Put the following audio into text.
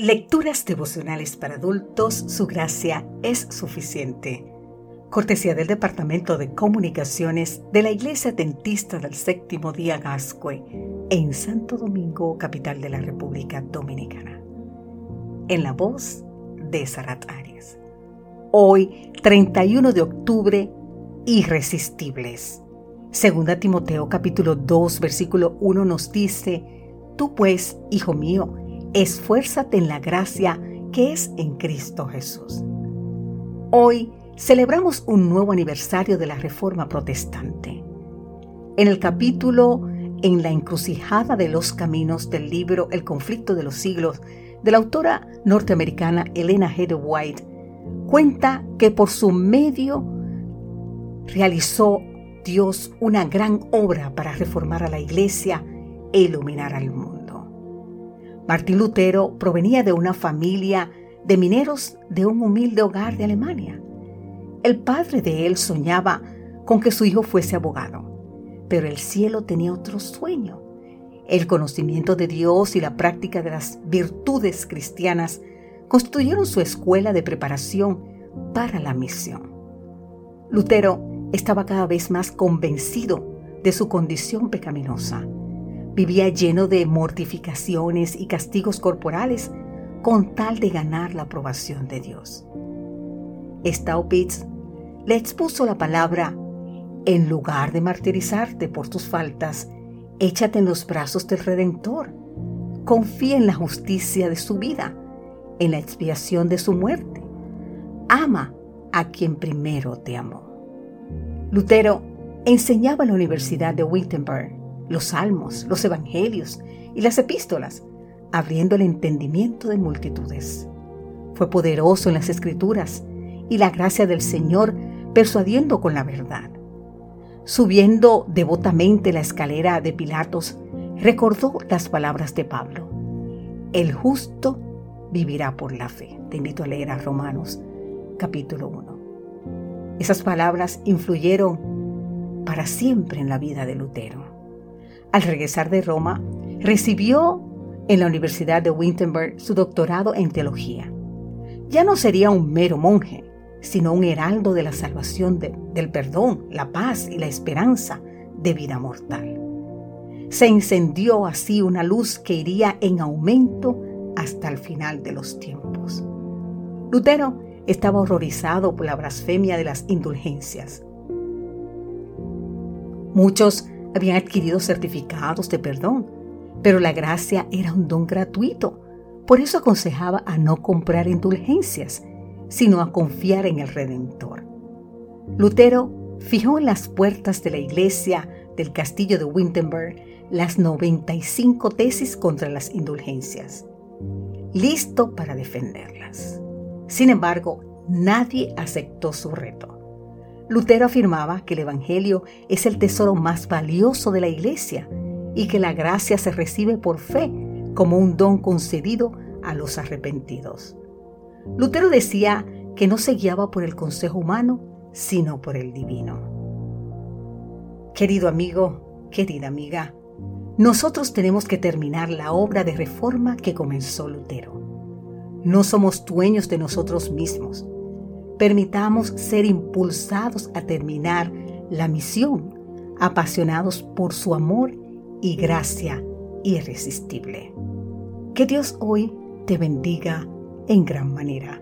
Lecturas devocionales para adultos, su gracia es suficiente. Cortesía del Departamento de Comunicaciones de la Iglesia Dentista del Séptimo Día Gascue, en Santo Domingo, capital de la República Dominicana. En la voz de Sarat Arias. Hoy, 31 de octubre, irresistibles. Segunda Timoteo capítulo 2, versículo 1 nos dice, Tú pues, hijo mío, esfuérzate en la gracia que es en Cristo Jesús. Hoy celebramos un nuevo aniversario de la Reforma Protestante. En el capítulo En la encrucijada de los caminos del libro El conflicto de los siglos de la autora norteamericana Elena G. White, cuenta que por su medio realizó Dios una gran obra para reformar a la iglesia e iluminar al mundo. Martín Lutero provenía de una familia de mineros de un humilde hogar de Alemania. El padre de él soñaba con que su hijo fuese abogado, pero el cielo tenía otro sueño. El conocimiento de Dios y la práctica de las virtudes cristianas constituyeron su escuela de preparación para la misión. Lutero estaba cada vez más convencido de su condición pecaminosa Vivía lleno de mortificaciones y castigos corporales con tal de ganar la aprobación de Dios. Staupitz le expuso la palabra, en lugar de martirizarte por tus faltas, échate en los brazos del Redentor. Confía en la justicia de su vida, en la expiación de su muerte. Ama a quien primero te amó. Lutero enseñaba en la Universidad de Wittenberg los salmos, los evangelios y las epístolas, abriendo el entendimiento de multitudes. Fue poderoso en las escrituras y la gracia del Señor persuadiendo con la verdad. Subiendo devotamente la escalera de Pilatos, recordó las palabras de Pablo. El justo vivirá por la fe. Te invito a leer a Romanos capítulo 1. Esas palabras influyeron para siempre en la vida de Lutero. Al regresar de Roma, recibió en la Universidad de Wittenberg su doctorado en teología. Ya no sería un mero monje, sino un heraldo de la salvación, del perdón, la paz y la esperanza de vida mortal. Se encendió así una luz que iría en aumento hasta el final de los tiempos. Lutero estaba horrorizado por la blasfemia de las indulgencias. Muchos habían adquirido certificados de perdón, pero la gracia era un don gratuito. Por eso aconsejaba a no comprar indulgencias, sino a confiar en el Redentor. Lutero fijó en las puertas de la iglesia del castillo de Wittenberg las 95 tesis contra las indulgencias, listo para defenderlas. Sin embargo, nadie aceptó su reto. Lutero afirmaba que el Evangelio es el tesoro más valioso de la Iglesia y que la gracia se recibe por fe como un don concedido a los arrepentidos. Lutero decía que no se guiaba por el consejo humano, sino por el divino. Querido amigo, querida amiga, nosotros tenemos que terminar la obra de reforma que comenzó Lutero. No somos dueños de nosotros mismos permitamos ser impulsados a terminar la misión, apasionados por su amor y gracia irresistible. Que Dios hoy te bendiga en gran manera.